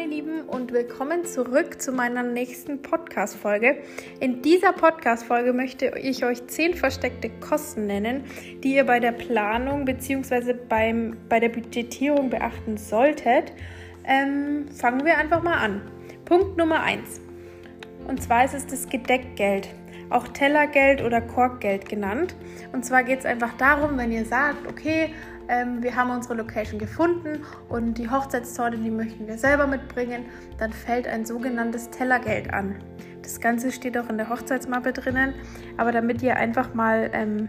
meine Lieben und willkommen zurück zu meiner nächsten Podcast-Folge. In dieser Podcast-Folge möchte ich euch zehn versteckte Kosten nennen, die ihr bei der Planung bzw. bei der Budgetierung beachten solltet. Ähm, fangen wir einfach mal an. Punkt Nummer eins. Und zwar ist es das Gedeckgeld auch Tellergeld oder Korkgeld genannt. Und zwar geht es einfach darum, wenn ihr sagt, okay, ähm, wir haben unsere Location gefunden und die Hochzeitstorte, die möchten wir selber mitbringen, dann fällt ein sogenanntes Tellergeld an. Das Ganze steht auch in der Hochzeitsmappe drinnen, aber damit ihr einfach mal ähm,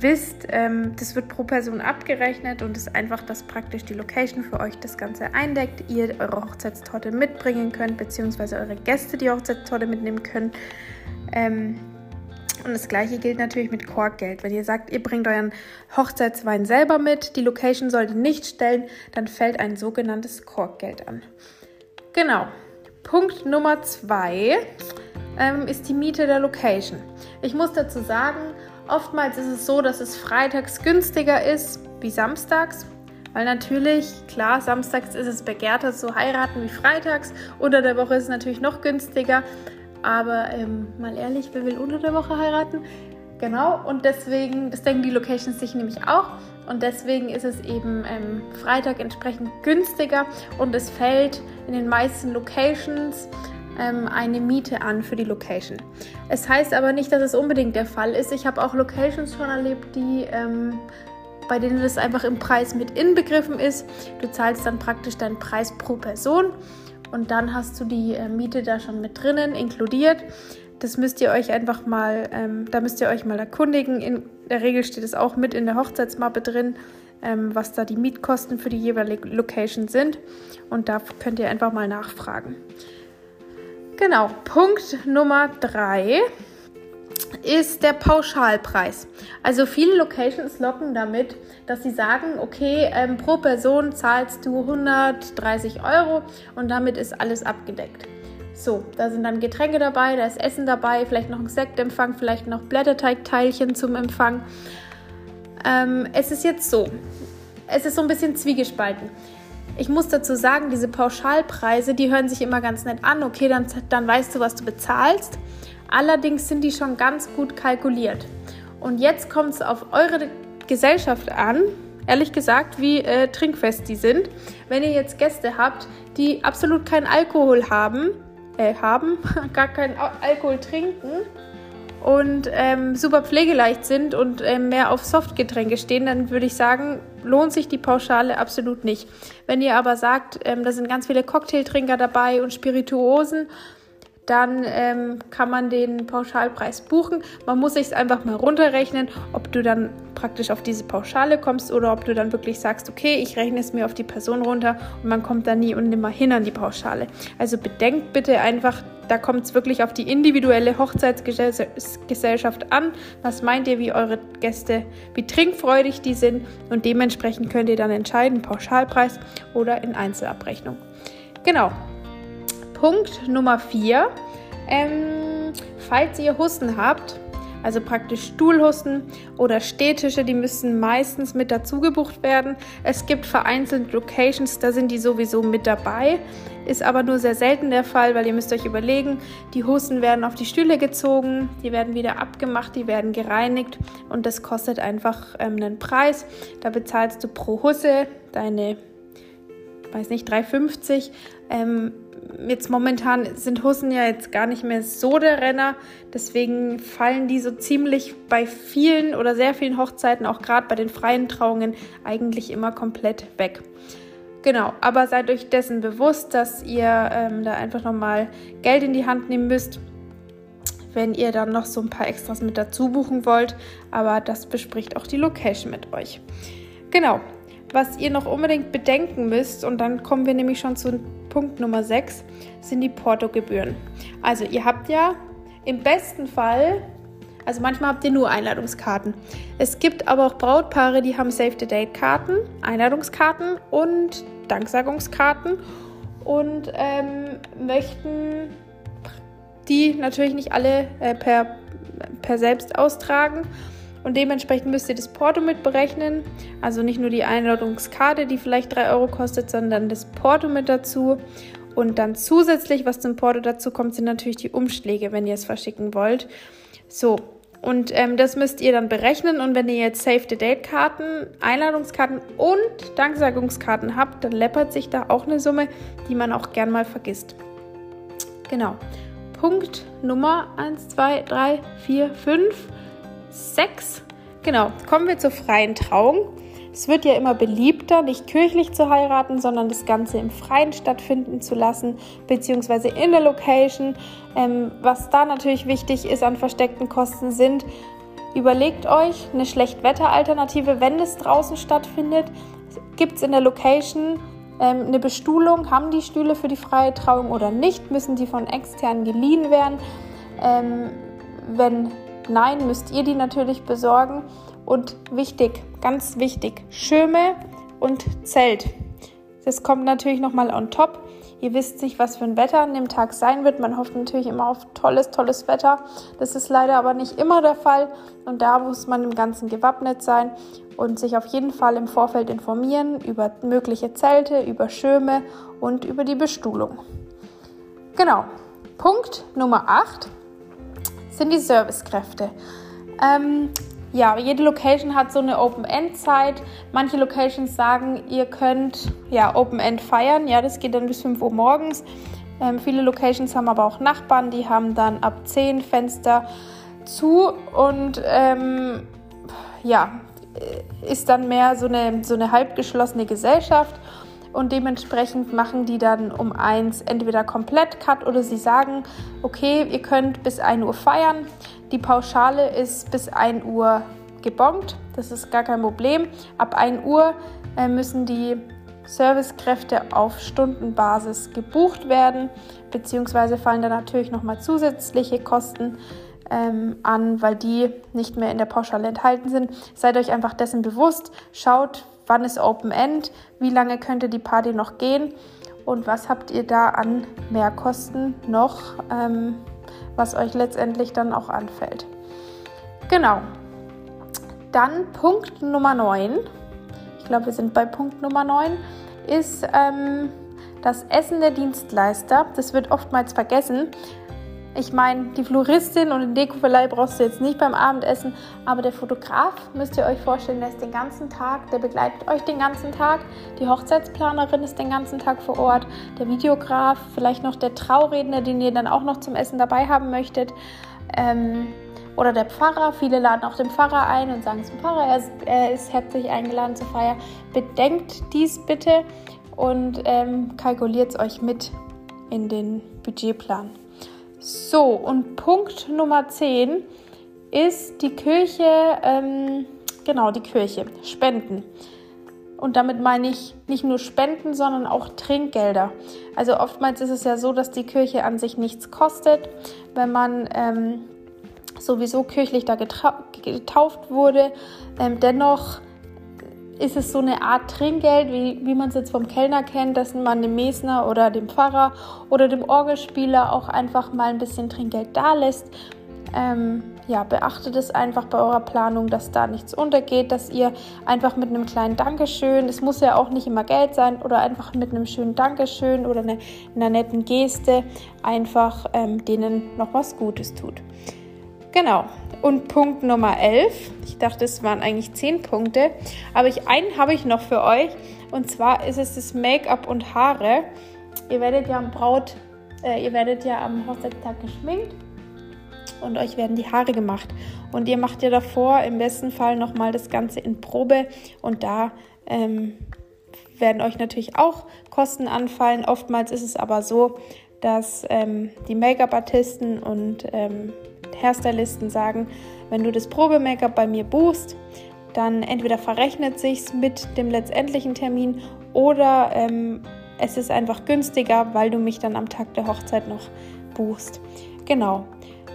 wisst, ähm, das wird pro Person abgerechnet und ist einfach, dass praktisch die Location für euch das Ganze eindeckt, ihr eure Hochzeitstorte mitbringen könnt, beziehungsweise eure Gäste die Hochzeitstorte mitnehmen können. Ähm, und das gleiche gilt natürlich mit Korkgeld. Wenn ihr sagt, ihr bringt euren Hochzeitswein selber mit, die Location sollte nicht stellen, dann fällt ein sogenanntes Korkgeld an. Genau. Punkt Nummer zwei ähm, ist die Miete der Location. Ich muss dazu sagen, oftmals ist es so, dass es freitags günstiger ist wie samstags. Weil natürlich, klar, samstags ist es begehrter zu heiraten wie freitags. Unter der Woche ist es natürlich noch günstiger. Aber ähm, mal ehrlich, wer will unter der Woche heiraten? Genau, und deswegen, das denken die Locations sich nämlich auch. Und deswegen ist es eben ähm, Freitag entsprechend günstiger und es fällt in den meisten Locations ähm, eine Miete an für die Location. Es heißt aber nicht, dass es unbedingt der Fall ist. Ich habe auch Locations schon erlebt, die ähm, bei denen das einfach im Preis mit inbegriffen ist. Du zahlst dann praktisch deinen Preis pro Person und dann hast du die äh, Miete da schon mit drinnen inkludiert. Das müsst ihr euch einfach mal, ähm, da müsst ihr euch mal erkundigen. In der Regel steht es auch mit in der Hochzeitsmappe drin, ähm, was da die Mietkosten für die jeweilige Location sind. Und da könnt ihr einfach mal nachfragen. Genau, Punkt Nummer drei ist der Pauschalpreis. Also viele Locations locken damit, dass sie sagen, okay, ähm, pro Person zahlst du 130 Euro und damit ist alles abgedeckt. So, da sind dann Getränke dabei, da ist Essen dabei, vielleicht noch ein Sektempfang, vielleicht noch Blätterteigteilchen zum Empfang. Ähm, es ist jetzt so, es ist so ein bisschen zwiegespalten. Ich muss dazu sagen, diese Pauschalpreise, die hören sich immer ganz nett an. Okay, dann, dann weißt du, was du bezahlst. Allerdings sind die schon ganz gut kalkuliert. Und jetzt kommt es auf eure Gesellschaft an, ehrlich gesagt, wie äh, trinkfest die sind. Wenn ihr jetzt Gäste habt, die absolut keinen Alkohol haben, äh, haben, gar keinen Alkohol trinken und ähm, super pflegeleicht sind und äh, mehr auf Softgetränke stehen, dann würde ich sagen, lohnt sich die Pauschale absolut nicht. Wenn ihr aber sagt, ähm, da sind ganz viele Cocktailtrinker dabei und Spirituosen dann ähm, kann man den Pauschalpreis buchen. Man muss sich einfach mal runterrechnen, ob du dann praktisch auf diese Pauschale kommst oder ob du dann wirklich sagst, okay, ich rechne es mir auf die Person runter und man kommt da nie und nimmer hin an die Pauschale. Also bedenkt bitte einfach, da kommt es wirklich auf die individuelle Hochzeitsgesellschaft an. Was meint ihr, wie eure Gäste, wie trinkfreudig die sind und dementsprechend könnt ihr dann entscheiden, Pauschalpreis oder in Einzelabrechnung. Genau, Punkt Nummer 4. Ähm, falls ihr Husten habt, also praktisch Stuhlhusten oder Stehtische, die müssen meistens mit dazu gebucht werden. Es gibt vereinzelt Locations, da sind die sowieso mit dabei. Ist aber nur sehr selten der Fall, weil ihr müsst euch überlegen, die Husten werden auf die Stühle gezogen, die werden wieder abgemacht, die werden gereinigt und das kostet einfach ähm, einen Preis. Da bezahlst du pro Husse deine, weiß nicht, 3,50. Ähm, jetzt momentan sind Hussen ja jetzt gar nicht mehr so der Renner. Deswegen fallen die so ziemlich bei vielen oder sehr vielen Hochzeiten, auch gerade bei den freien Trauungen, eigentlich immer komplett weg. Genau, aber seid euch dessen bewusst, dass ihr ähm, da einfach nochmal Geld in die Hand nehmen müsst, wenn ihr dann noch so ein paar Extras mit dazu buchen wollt. Aber das bespricht auch die Location mit euch. Genau, was ihr noch unbedingt bedenken müsst, und dann kommen wir nämlich schon zu Punkt Nummer 6 sind die Portogebühren. Also ihr habt ja im besten Fall, also manchmal habt ihr nur Einladungskarten. Es gibt aber auch Brautpaare, die haben Save-the-Date-Karten, Einladungskarten und Danksagungskarten und ähm, möchten die natürlich nicht alle äh, per, per selbst austragen und dementsprechend müsst ihr das Porto mit berechnen. Also nicht nur die Einladungskarte, die vielleicht 3 Euro kostet, sondern das Porto mit dazu. Und dann zusätzlich, was zum Porto dazu kommt, sind natürlich die Umschläge, wenn ihr es verschicken wollt. So, und ähm, das müsst ihr dann berechnen. Und wenn ihr jetzt Save the Date-Karten, Einladungskarten und Danksagungskarten habt, dann läppert sich da auch eine Summe, die man auch gern mal vergisst. Genau. Punkt Nummer 1, 2, 3, 4, 5, 6. Genau, kommen wir zur freien Trauung. Es wird ja immer beliebter, nicht kirchlich zu heiraten, sondern das Ganze im Freien stattfinden zu lassen, beziehungsweise in der Location. Ähm, was da natürlich wichtig ist an versteckten Kosten sind, überlegt euch eine Schlechtwetteralternative, wenn es draußen stattfindet. Gibt es in der Location ähm, eine Bestuhlung? Haben die Stühle für die freie Trauung oder nicht? Müssen die von externen geliehen werden? Ähm, wenn nein, müsst ihr die natürlich besorgen. Und wichtig, ganz wichtig, Schirme und Zelt. Das kommt natürlich nochmal on top. Ihr wisst nicht, was für ein Wetter an dem Tag sein wird. Man hofft natürlich immer auf tolles, tolles Wetter. Das ist leider aber nicht immer der Fall. Und da muss man im Ganzen gewappnet sein und sich auf jeden Fall im Vorfeld informieren über mögliche Zelte, über Schirme und über die Bestuhlung. Genau. Punkt Nummer 8 sind die Servicekräfte. Ähm, ja, jede Location hat so eine Open-End-Zeit. Manche Locations sagen, ihr könnt ja Open-End feiern. Ja, das geht dann bis 5 Uhr morgens. Ähm, viele Locations haben aber auch Nachbarn, die haben dann ab 10 Fenster zu und ähm, ja, ist dann mehr so eine, so eine halbgeschlossene Gesellschaft und dementsprechend machen die dann um eins entweder komplett Cut oder sie sagen, okay, ihr könnt bis 1 Uhr feiern. Die Pauschale ist bis 1 Uhr gebongt, das ist gar kein Problem. Ab 1 Uhr äh, müssen die Servicekräfte auf Stundenbasis gebucht werden, beziehungsweise fallen da natürlich nochmal zusätzliche Kosten ähm, an, weil die nicht mehr in der Pauschale enthalten sind. Seid euch einfach dessen bewusst, schaut, wann ist Open End, wie lange könnte die Party noch gehen und was habt ihr da an Mehrkosten noch, ähm, was euch letztendlich dann auch anfällt. Genau. Dann Punkt Nummer 9, ich glaube wir sind bei Punkt Nummer 9, ist ähm, das Essen der Dienstleister. Das wird oftmals vergessen. Ich meine, die Floristin und den Dekoverleih brauchst du jetzt nicht beim Abendessen, aber der Fotograf müsst ihr euch vorstellen, der ist den ganzen Tag, der begleitet euch den ganzen Tag. Die Hochzeitsplanerin ist den ganzen Tag vor Ort, der Videograf, vielleicht noch der Trauredner, den ihr dann auch noch zum Essen dabei haben möchtet. Ähm, oder der Pfarrer. Viele laden auch den Pfarrer ein und sagen zum Pfarrer, er ist, er ist herzlich eingeladen zur Feier. Bedenkt dies bitte und ähm, kalkuliert es euch mit in den Budgetplan. So, und Punkt Nummer 10 ist die Kirche, ähm, genau, die Kirche, Spenden. Und damit meine ich nicht nur Spenden, sondern auch Trinkgelder. Also oftmals ist es ja so, dass die Kirche an sich nichts kostet, wenn man ähm, sowieso kirchlich da getauft wurde. Ähm, dennoch ist es so eine Art Trinkgeld, wie, wie man es jetzt vom Kellner kennt, dass man dem Mesner oder dem Pfarrer oder dem Orgelspieler auch einfach mal ein bisschen Trinkgeld da lässt. Ähm, ja, beachtet es einfach bei eurer Planung, dass da nichts untergeht, dass ihr einfach mit einem kleinen Dankeschön, es muss ja auch nicht immer Geld sein, oder einfach mit einem schönen Dankeschön oder eine, einer netten Geste einfach ähm, denen noch was Gutes tut. Genau. Und Punkt Nummer 11. Ich dachte, es waren eigentlich 10 Punkte. Aber ich, einen habe ich noch für euch. Und zwar ist es das Make-up und Haare. Ihr werdet ja am Braut, äh, ihr werdet ja am Hochzeitstag geschminkt und euch werden die Haare gemacht. Und ihr macht ja davor im besten Fall nochmal das Ganze in Probe und da ähm, werden euch natürlich auch Kosten anfallen. Oftmals ist es aber so, dass ähm, die Make-up-Artisten und ähm, Hairstylisten sagen, wenn du das Probe-Make-up bei mir buchst, dann entweder verrechnet sich's mit dem letztendlichen Termin oder ähm, es ist einfach günstiger, weil du mich dann am Tag der Hochzeit noch buchst. Genau.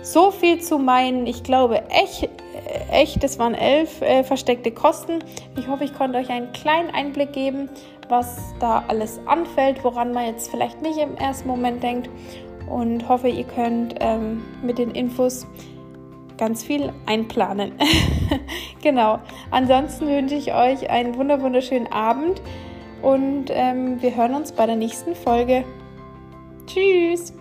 So viel zu meinen, ich glaube, echt, echt das waren elf äh, versteckte Kosten. Ich hoffe, ich konnte euch einen kleinen Einblick geben, was da alles anfällt, woran man jetzt vielleicht nicht im ersten Moment denkt und hoffe, ihr könnt ähm, mit den Infos ganz viel einplanen. genau. Ansonsten wünsche ich euch einen wunderschönen Abend und ähm, wir hören uns bei der nächsten Folge. Tschüss!